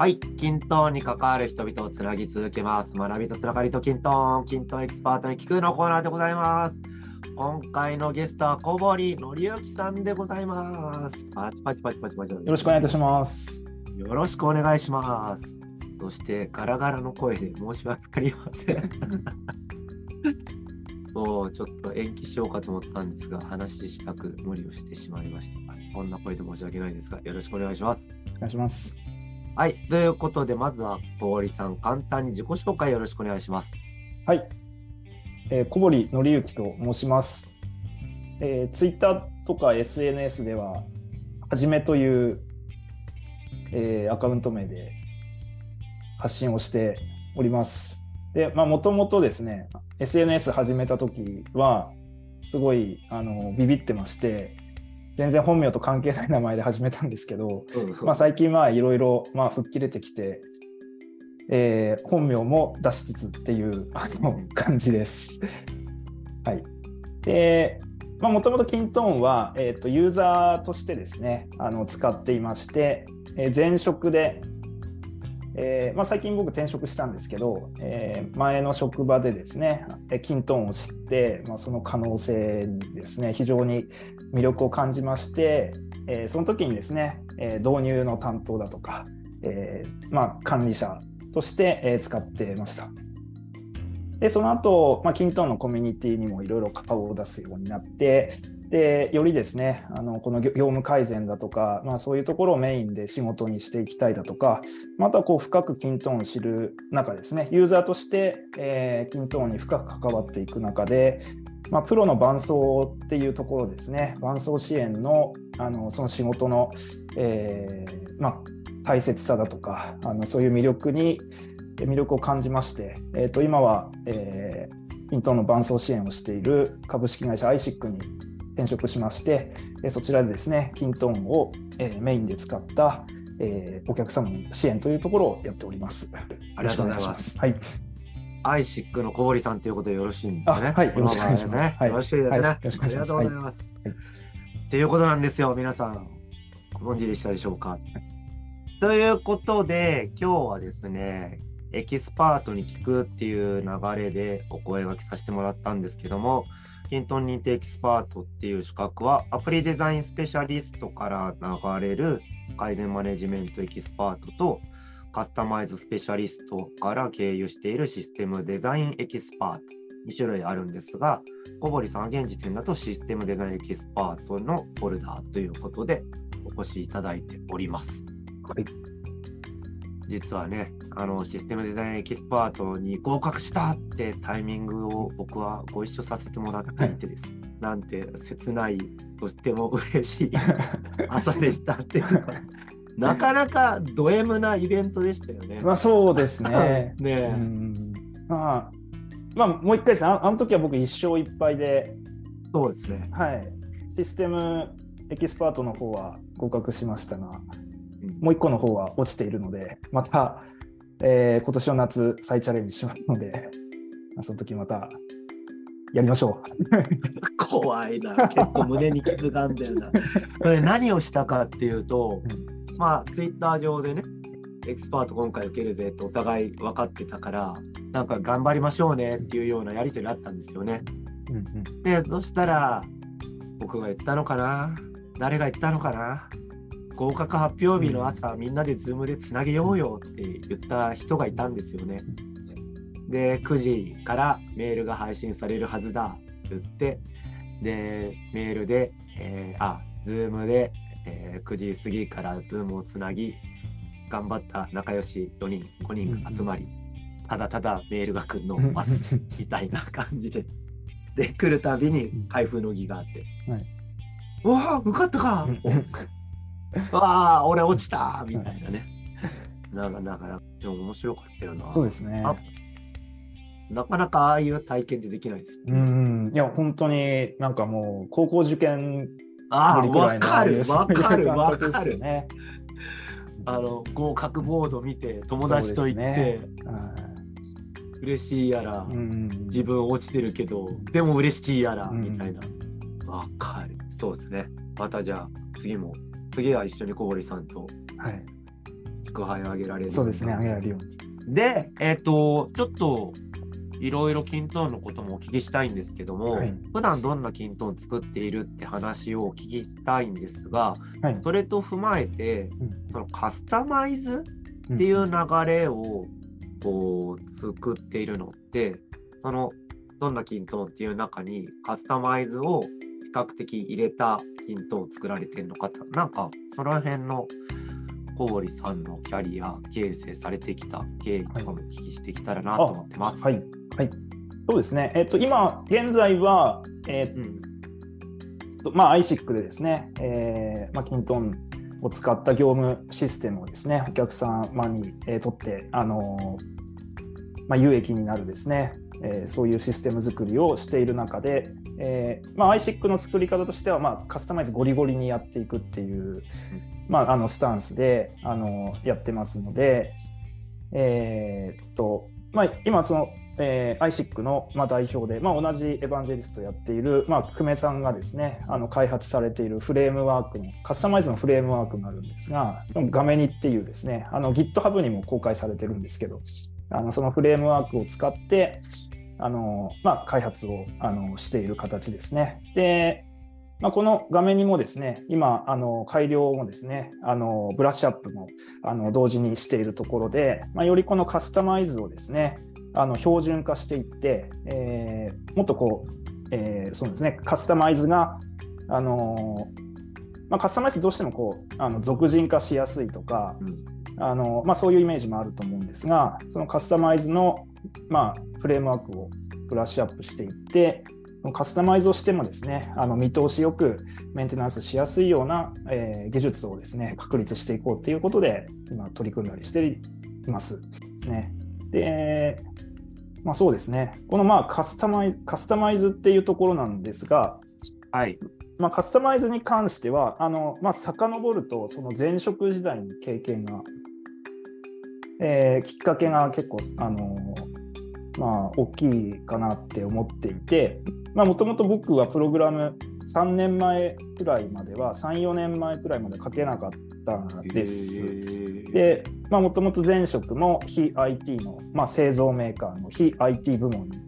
はい、 kintone に関わる人々をつなぎ続けます。学びとつながりと kintone、kintone エキスパートに聞くのコーナーでございます。今回のゲストは小堀範行さんでございます。パチパチパチパチパチ。よよろしくお願いいたします。よろしくお願いします。そしてガラガラの声で申し訳ありません。もうちょっと延期しようかと思ったんですが、話したく無理をしてしまいました。こんな声で申し訳ないですが、よろしくお願いします。お願いします。はい、ということで、まずは小堀さん、簡単に自己紹介よろしくお願いします。はい。えー小堀紀之と申します。えー、ツイッターとか SNS では、はじめという、えーアカウント名で発信をしております。で、まあ、もともとですね、SNS 始めた時は、すごいあのビビってまして、全然本名と関係ない名前で始めたんですけど、まあ、最近まあいろいろまあ吹っ切れてきて、えー本名も出しつつっていうあの感じです。はい。で、まあもともとキントーンは、えー、とユーザーとしてですね、あの使っていまして、えー前職で、えーまあ、最近僕転職したんですけど、えー前の職場でですね、えーキントーンを知って、まあ、その可能性にですね、非常に魅力を感じまして、えーその時にですね、えー導入の担当だとか、えーまあ、管理者として、えー使ってました。で、その後、まあ、キントンのコミュニティにもいろいろ顔を出すようになって、で、よりですね、あのこの業務改善だとか、まあ、そういうところをメインで仕事にしていきたいだとか、またこう深くキントーンを知る中ですね、ユーザーとして、えーキントーンに深く関わっていく中で、まあ、プロの伴走っていうところですね、伴走支援のあのその仕事の、えーまあ、大切さだとか、あのそういう魅力に魅力を感じまして、えー、と今は、えー、キントーンの伴走支援をしている株式会社 iSIC に転職しまして、えーそちらでですね、キントーンを、えーメインで使った、えーお客様の支援というところをやっております。ありがとうございます。はい。アイシックの小堀さんということでよろしいんですね。あはいよろしくお願いしますよろしいですね。はいよろしくお願いしますありがとうございます。はいっていうことなんですよ、皆さん。ご存知でしたでしょうか。ということで、今日はですね、エキスパートに聞くっていう流れでお声掛けさせてもらったんですけども、 kintone 認定エキスパートっていう資格は、アプリデザインスペシャリストから流れる改善マネジメントエキスパートと、カスタマイズスペシャリストから経由しているシステムデザインエキスパート、2種類あるんですが、小堀さんは現時点だとシステムデザインエキスパートのフォルダーということでお越しいただいております。はい実はね、あのシステムデザインエキスパートに合格したってタイミングを僕はご一緒させてもらっていてです、なんて切ないとしても嬉しい 朝でしたっていうか、なかなかド M なイベントでしたよね。まあそうですね。ねまあ、まあ、もう一回ですね、ああの時は僕一勝一敗で、そうですね。はい、システムエキスパートの方は合格しましたが、うんもう一個の方は落ちているので、また、えー今年の夏再チャレンジしますので、まあその時またやりましょう。怖いな、結構胸に傷があんだよな。これ何をしたかっていうと、まあ、ツイッター上でね、エキスパート今回受けるぜってお互い分かってたから、なんか頑張りましょうねっていうようなやり取りあったんですよね。うんうんで、そしたら、僕が言ったのかな？誰が言ったのかな？合格発表日の朝、みんなで Zoom でつなげようよって言った人がいたんですよね。で、9時からメールが配信されるはずだって言って、で、メールで、えーあ、 Zoom で、えー9時過ぎから Zoom をつなぎ、頑張った仲良し4人、5人が集まり、ただただメールが来るのを待つみたいな感じで。で、来るたびに開封の儀があって、はい、うわあ、受かったか。う わあ、俺落ちたみたいなね。なんか、だから、でも面白かったよな。そうですね。あなかなかああいう体験ってできないです。うん、いや、本当になんかもう、高校受験ああ、わかる、わかる、わかる。ね。あの、合格ボード見て、友達と行って、そうですね嬉しいやら、うん自分落ちてるけど、でも嬉しいやら、うんみたいな。わかる。そうですね。またじゃあ、次も、次は一緒に小堀さんとはい。きく這い上げられる。そうですね、上げられるように。で、えっ、と、ちょっといろいろキントーンのこともお聞きしたいんですけども、はい普段どんなキントーン作っているって話を聞きたいんですが、はいそれと踏まえて、うんそのカスタマイズっていう流れをこう作っているのって、そのどんなキントーンっていう中にカスタマイズを比較的入れたキントを作られてるのかってなんかその辺の小堀さんのキャリア形成されてきた経緯とかもお聞きしてきたらなと思ってます。はい、はい。そうですね。えっと、今、現在は、えっうんと、まあ、ISIC でですね、えーまあ、キントンを使った業務システムをですね、お客様に、えー、とって、あのーまあ、有益になるですね、えーそういうシステム作りをしている中で、えーまあ、ISIC の作り方としては、まあ、カスタマイズゴリゴリにやっていくっていう、まあ、あのスタンスで、あのやってますので、えーっとまあ、今その、えー、ISIC の、まあ、代表で、まあ、同じエヴァンジェリストをやっている、まあ、久米さんがですねあの開発されているフレームワークのカスタマイズのフレームワークがあるんですが画面にっていうですねあの GitHub にも公開されてるんですけどあのそのフレームワークを使ってあの、まあ、開発をあのしている形ですね。でまあ、この画面にもですね、今、あの改良もですね、あのブラッシュアップもあの同時にしているところで、まあ、よりこのカスタマイズをですね、あの標準化していって、えーもっとこう、えーそうですね、カスタマイズが、あのまあ、カスタマイズどうしてもこうあの俗人化しやすいとか、あのまあ、そういうイメージもあると思うんですが、そのカスタマイズの、まあ、フレームワークをブラッシュアップしていって、カスタマイズをしてもですね、あの見通しよくメンテナンスしやすいような、えー技術をですね、確立していこうということで、今取り組んだりしています。ですね。で、まあそうですね、このまあカスタマイカスタマイズっていうところなんですが、はい。まあ、カスタマイズに関しては、あのまあ、遡ると、その前職時代の経験が、えーきっかけが結構、あのまあ、大きいかなって思っていて、もともと僕はプログラム3年前くらいまでは、3、4年前くらいまで書けなかったんです。で、もともと前職も非 IT の、まあ、製造メーカーの非 IT 部門に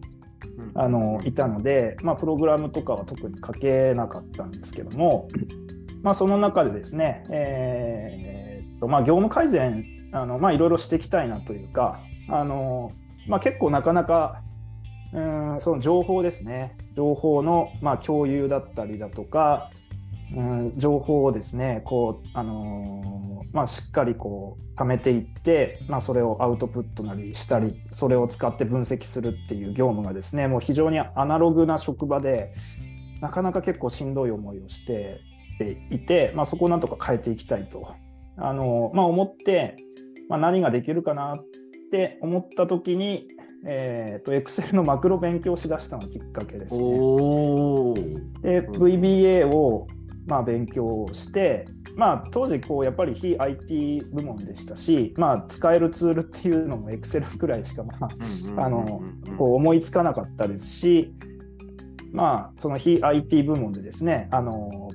あのいたので、まあ、プログラムとかは特に書けなかったんですけども、まあ、その中でですね、えーっとまあ、業務改善あの、まあ、いろいろしていきたいなというかあの、まあ、結構なかなかうんその情報ですね。情報の、まあ、共有だったりだとか、うん、情報をですねこう、あのーまあ、しっかりこう貯めていって、まあ、それをアウトプットなりしたりそれを使って分析するっていう業務がですねもう非常にアナログな職場でなかなか結構しんどい思いをしていて、まあ、そこをなんとか変えていきたいと、あのーまあ、思って、まあ、何ができるかなって思った時にえー、と Excel のマクロ勉強しだしたのがきっかけですね。おで VBA をまあ勉強して、まあ、当時こうやっぱり非 IT 部門でしたし、まあ、使えるツールっていうのも Excel くらいしか、まあ、あのこう思いつかなかったですし、まあ、その非 IT 部門でですねあの、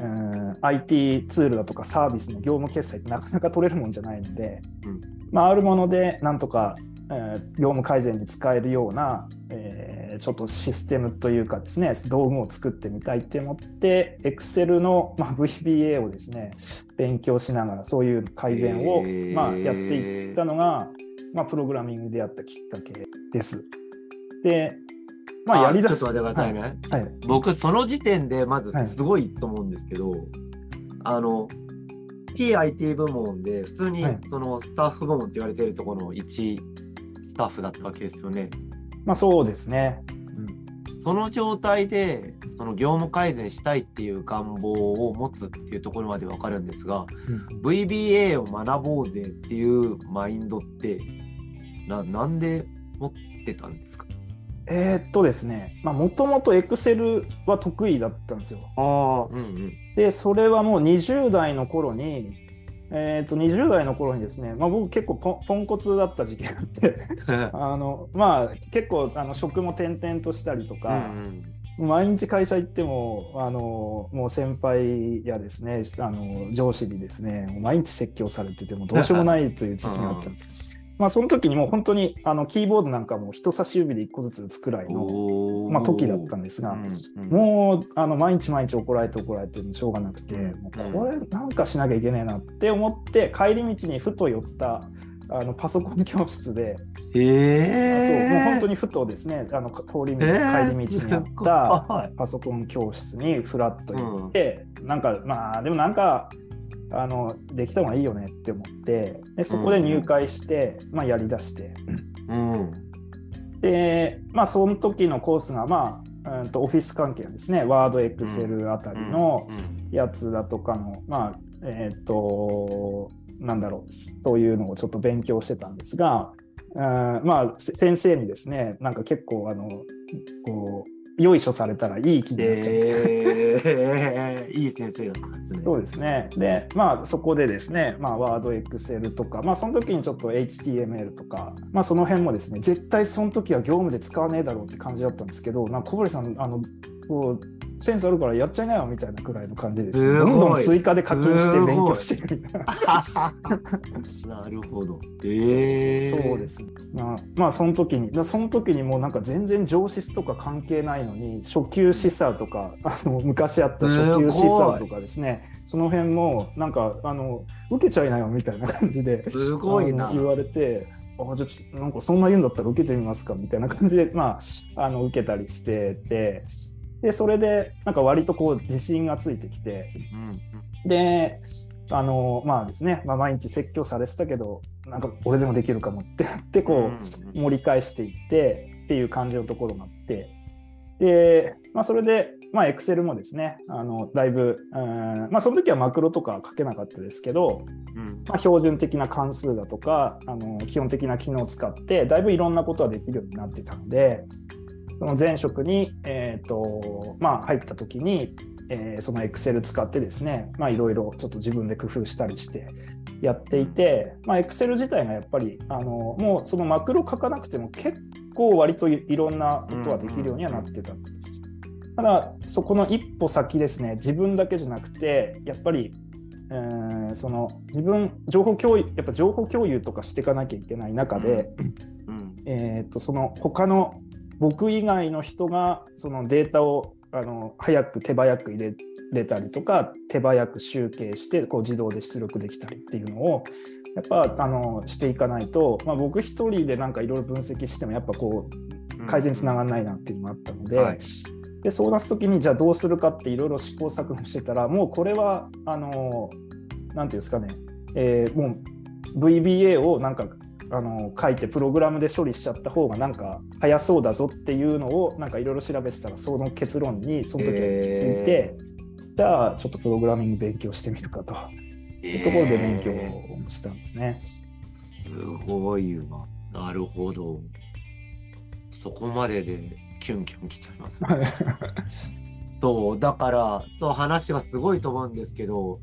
うん、IT ツールだとかサービスの業務決済ってなかなか取れるもんじゃないので、うん。まあ、あるものでなんとかえー業務改善に使えるような、えーちょっとシステムというかですね道具を作ってみたいって思って Excel の、まあ、VBA をですね勉強しながらそういう改善を、まあ、やっていったのが、まあ、プログラミングであったきっかけです。で、まあ、やりだしちょっと待ってください。ね。はいはい。僕、その時点でまずはい。すごいと思うんですけど、あの、PIT 部門で普通にはいそのスタッフ部門って言われてるところの1スタッフだったわけですよね。まあ、そうですね。その状態でその業務改善したいっていう願望を持つっていうところまでわかるんですが、VBA を学ぼうぜっていうマインドってななんで持ってたんですか？えーっとですね、もともと Excel は得意だったんですよ。ああ、うんうん。で、それはもう20代の頃に、えーっと20代の頃にですね、まあ、僕結構ポンポンコツだった時期があって あの、まあ、結構あの職も転々としたりとか、毎日会社行っても、あのもう先輩やですね、あの上司にですね、毎日説教されててもどうしようもないという時期があったんです。まあその時にもう本当にあのキーボードなんかも人差し指で1個ずつ打つくらいの、まあ、時だったんですが、うんうん、もうあの毎日毎日怒られて怒られてしょうがなくて、もうこれなんかしなきゃいけないなって思って帰り道にふと寄ったあのパソコン教室で、えそうもう本当にふとですねあの通り道、帰り道にあったパソコン教室にフラッと行って、うん、なんかまあでもなんかあのできた方がいいよねって思ってでそこで入会して、うん、まあ、やりだして、うん、でまあその時のコースがまあうんとオフィス関係ですね。ワードエクセルあたりのやつだとかの、まあえっ、ー、となんだろうそういうのをちょっと勉強してたんですが、うん、まあ先生にですねなんか結構あのこうよいしょされたらいい気になっちゃって、えー、いい先生だったんですね。そうですね。で、まあそこでですね、まあワード、エクセルとか、まあその時にちょっと HTML とか、まあその辺もですね、絶対その時は業務で使わねえだろうって感じだったんですけど、なんか小堀さん、あの、こうセンスあるからやっちゃいなよみたいなくらいの感じです、ね、どんどん追加で課金して勉強していくみたいな。なるほど。えー、そうです、まあ。まあその時に、その時にもうなんか全然上質とか関係ないのに初級示唆とかあの昔あった初級示唆とかですね、その辺もなんかあの受けちゃいなよみたいな感じですごいな言われて。あじゃあなんかそんな言うんだったら受けてみますかみたいな感じで、まあ、あの受けたりしててでそれでなんか割とこう自信がついてきて、うん、であのまあですね、まあ、毎日説教されてたけどなんか俺でもできるかもってなってこう盛り返していってっていう感じのところがあって。で、まあ、それでまあ、エクセルもですね、あのだいぶ、うんまあ、その時はマクロとか書けなかったですけど、うん、まあ、標準的な関数だとかあの、基本的な機能を使って、だいぶいろんなことができるようになってたので、その前職に、えーとまあ、入った時に、えー、その Excel 使ってですねいろいろちょっと自分で工夫したりしてやっていて、まあ、Excel 自体がやっぱりあのもうそのマクロ書かなくても結構割といろんなことができるようにはなってたんです。ただそこの一歩先ですね自分だけじゃなくてやっぱりえー、その自分情報共有やっぱ情報共有とかしていかなきゃいけない中で、うん、えーとその他の僕以外の人がそのデータをあの早く手早く入れれたりとか手早く集計してこう自動で出力できたりっていうのをやっぱあのしていかないと、まあ、僕一人でなんかいろいろ分析してもやっぱこう改善につながらないなっていうのもあったので。うんはいでそう出す時にじゃあどうするかっていろいろ試行錯誤してたらもうこれはあの何て言うんですかね、えー、もう VBA をなんかあの書いてプログラムで処理しちゃった方がなんか早そうだぞっていうのをなんかいろいろ調べてたらその結論にその時は行き着いて、えー、じゃあちょっとプログラミング勉強してみるかというところで勉強をしたんですね。すごいわ。なるほど。そこまででキュンキュンきちゃいます、ね。そうだからそう話がすごいと思うんですけど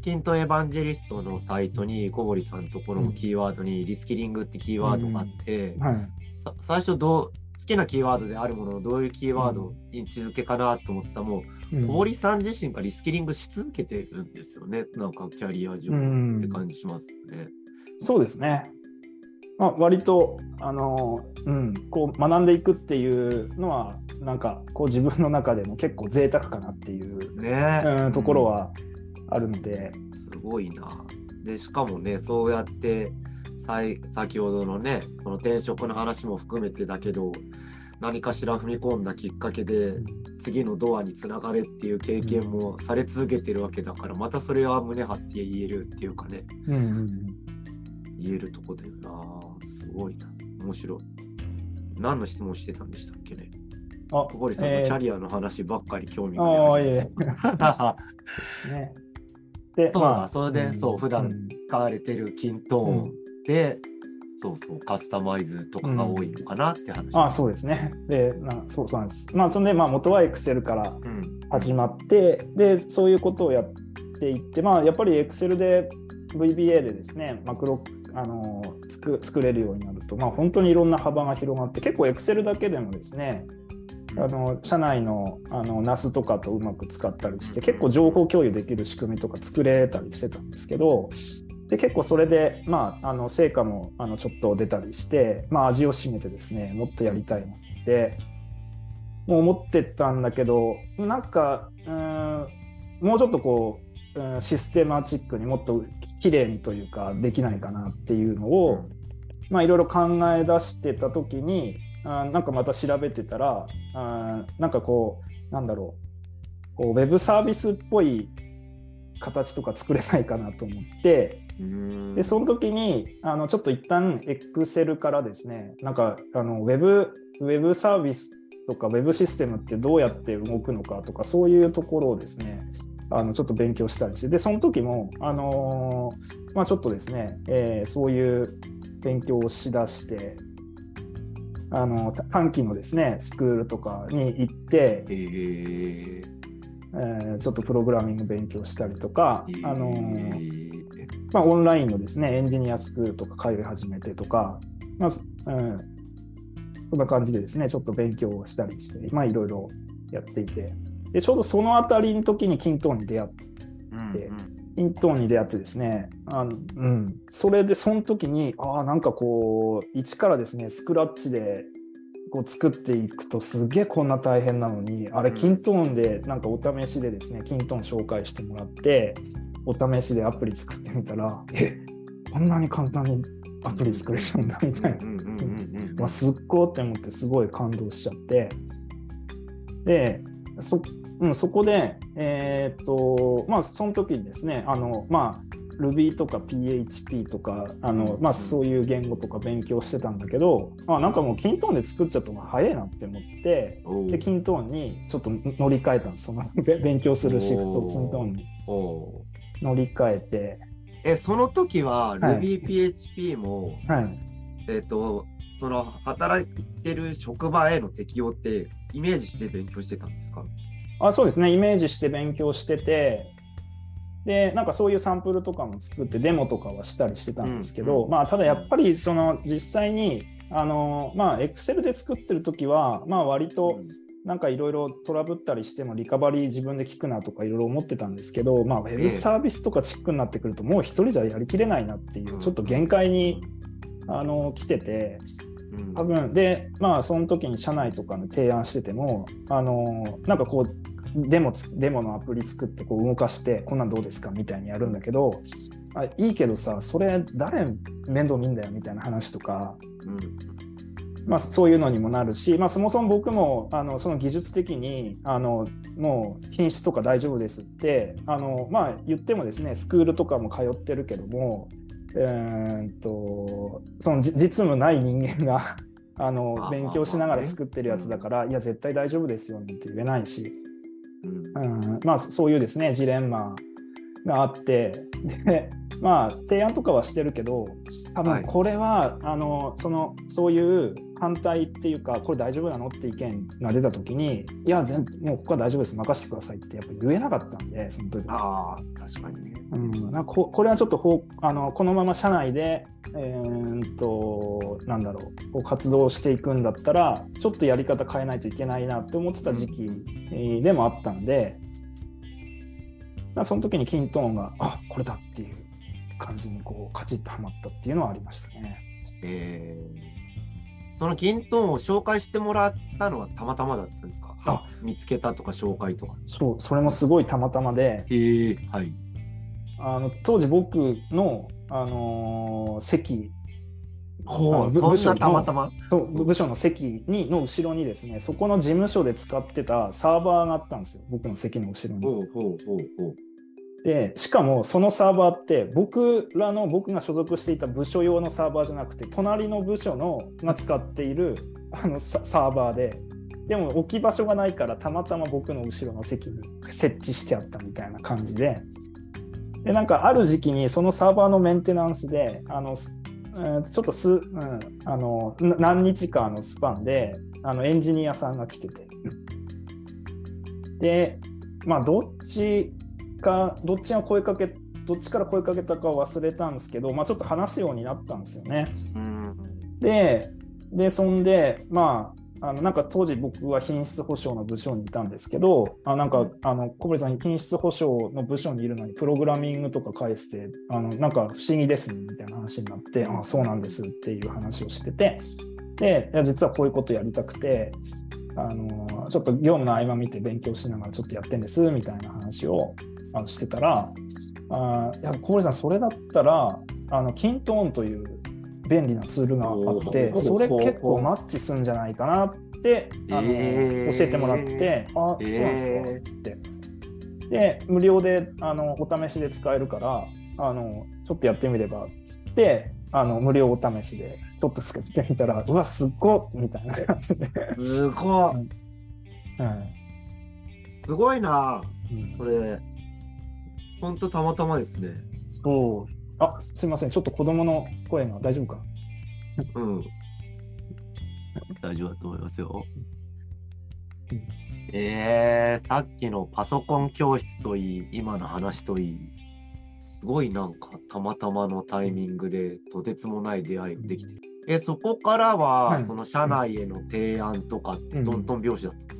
キントエヴァンジェリストのサイトに小堀さんのところのキーワードにリスキリングってキーワードがあって、うん。はい、最初どう好きなキーワードであるもののどういうキーワード位置づけかなと思ってたもう、うん、小堀さん自身がリスキリングし続けてるんですよね。なんかキャリア上って感じしますね。そうですね。まあ、割とあの、うん、こう学んでいくっていうのはなんかこう自分の中でも結構贅沢かなっていう、ね。うん、ところはあるので。すごいな。でしかもねそうやって先ほどのねその転職の話も含めてだけど何かしら踏み込んだきっかけで次のドアにつながるっていう経験もされ続けてるわけだからまたそれは胸張って言えるっていうかね、うんうんうん、言えるとこだよな。ごいな。面白い。何の質問してたんでしたっけね？あ、小堀さんのキャリアの話ばっかり興味がありました。ね、で、そうまあ、それで、うん、そう、普段使われてる均等で、うん。そうそう、カスタマイズとかが多いのかなって話、うん、あそうですね。で、なそうそうなんです。まあ、そんで、まあ、元は Excel から始まって、うん、で、そういうことをやっていって、まあ、やっぱり Excel で VBA でですね、マクロあの作作れるようになると、まあ、本当にいろんな幅が広がって結構 Excel だけでもですねあの社内のあの NAS とかとうまく使ったりして結構情報共有できる仕組みとか作れたりしてたんですけどで結構それで、まあ、あの成果もあのちょっと出たりして、まあ、味を占めてですねもっとやりたいなってもう思ってたんだけどなんかうんもうちょっとこう、うん、システマチックにもっと綺麗にというかできないかなっていうのを、まあ、いろいろ考え出してた時にあなんかまた調べてたらあなんかこうなんだろう。こうウェブサービスっぽい形とか作れないかなと思ってでその時にあのちょっと一旦 Excel からですねなんかあのウェブウェブサービスとかウェブシステムってどうやって動くのかとかそういうところをですねあのちょっと勉強したりしてでその時も、あのー、まあ、ちょっとですね、えー、そういう勉強をしだしてあの短期のですねスクールとかに行って、えー。えー、ちょっとプログラミング勉強したりとか、えー、あのまあ、オンラインのですねエンジニアスクールとか通い始めてとか、まあうん、そんな感じでですねちょっと勉強をしたりしてまあいろいろやっていてでちょうどその辺りの時にキントーンに出会って、うんうんイントーンに出会ってですねあの、うん、それでその時にああなんかこう一からですねスクラッチでこう作っていくとすげえこんな大変なのにあれキントーンでなんかお試しでですねキントーン紹介してもらってお試しでアプリ作ってみたらえ？こんなに簡単にアプリ作れちゃうん。だみたいな。すっごいって思ってすごい感動しちゃって。でそうん、そこで、えー、っと、まあ、その時にですね、あの、まあ、Ruby とか PHP とかあの、まあ、そういう言語とか勉強してたんだけど、まあ、なんかもうキントーンで作っちゃった方が早いなって思ってでキントーンにちょっと乗り換えたんです。その 勉強するシフトキントーンに乗り換えて。えその時は RubyPHP も、はい、えっ、ー、とその働いてる職場への適用ってイメージして勉強してたんですか？あそうですね。イメージして勉強してて。でなんかそういうサンプルとかも作ってデモとかはしたりしてたんですけど、うんうん、まあただやっぱりその実際にあのまあ Excel で作ってる時はまあ割となんかいろいろトラブったりしてもリカバリー自分で聞くなとかいろいろ思ってたんですけど、まあ、ウェブサービスとかチックになってくるともう一人じゃやりきれないなっていうちょっと限界にあの来てて多分。でまあその時に社内とかの提案しててもあのなんかこうデモデモのアプリ作ってこう動かしてこんなんどうですかみたいにやるんだけどあいいけどさそれ誰面倒見んだよみたいな話とか、うん。まあ、そういうのにもなるし、まあ、そもそも僕もあのその技術的にあのもう品質とか大丈夫ですってあの、まあ、言ってもですねスクールとかも通ってるけども、えー、とその実務ない人間が あの勉強しながら作ってるやつだから、いや絶対大丈夫ですよって言えないし。うん。まあ、そういうですねジレンマがあって。でまあ提案とかはしてるけど多分これは、はい、あのそのそういう反対っていうかこれ大丈夫なの？って意見が出た時にいや全もうここは大丈夫です任せてくださいってやっぱ言えなかったんでその時。あ確かにね、うん、なここれはちょっとほあのこのまま社内で、えー、っとなんだろう活動していくんだったらちょっとやり方変えないといけないなって思ってた時期でもあったんで、まあ、その時にキントーンがあこれだっていう感じにこうカチッとはまったっていうのはありましたね。えー、そのキントーンを紹介してもらったのはたまたまだったんですか？あ。見つけたとか紹介とか。そう、それもすごいたまたまで、えーはい、あの当時僕の、あのー、席。ほう部署たまたま？部署の席にの後ろにですねそこの事務所で使ってたサーバーがあったんですよ。僕の席の後ろに。ほうほうほうほうでしかもそのサーバーって僕らの僕が所属していた部署用のサーバーじゃなくて隣の部署のが使っているあのサーバーででも置き場所がないからたまたま僕の後ろの席に設置してあったみたいな感じで。でなんかある時期にそのサーバーのメンテナンスであの、ちょっとす、うん、あの何日かのスパンであのエンジニアさんが来てて。でまあどっちかどっちが声かけどっちから声かけたか忘れたんですけど、まあ、ちょっと話すようになったんですよね。うん、ででそんでまああのなんか当時僕は品質保証の部署にいたんですけど、あなんかあの小堀さん、品質保証の部署にいるのにプログラミングとか返して、あのなんか不思議ですねみたいな話になって、あそうなんですっていう話をしてて、で、実はこういうことやりたくて、あのちょっと業務の合間見て勉強しながらちょっとやってんですみたいな話をあのしてたら、あいや小堀さん、それだったら、あのキントーンという便利なツールがあってそれ結構マッチするんじゃないかなってあの、えー教えてもらって、あ、そうなんですかえーつって。で、無料であのお試しで使えるから、あのちょっとやってみればつって、あの無料お試しでちょっと使ってみたら、うわ、すっごっみたいな感じで。すごい。は いすごいな。うんこれ、ほんとたまたまですね。そう。あ、すいません。ちょっと子供の声が大丈夫か？うん。大丈夫だと思いますようん。えー、さっきのパソコン教室といい、今の話といい、すごいなんかたまたまのタイミングでとてつもない出会いができてる。え、そこからは、はいその社内への提案とかってうんトントン拍子だったんです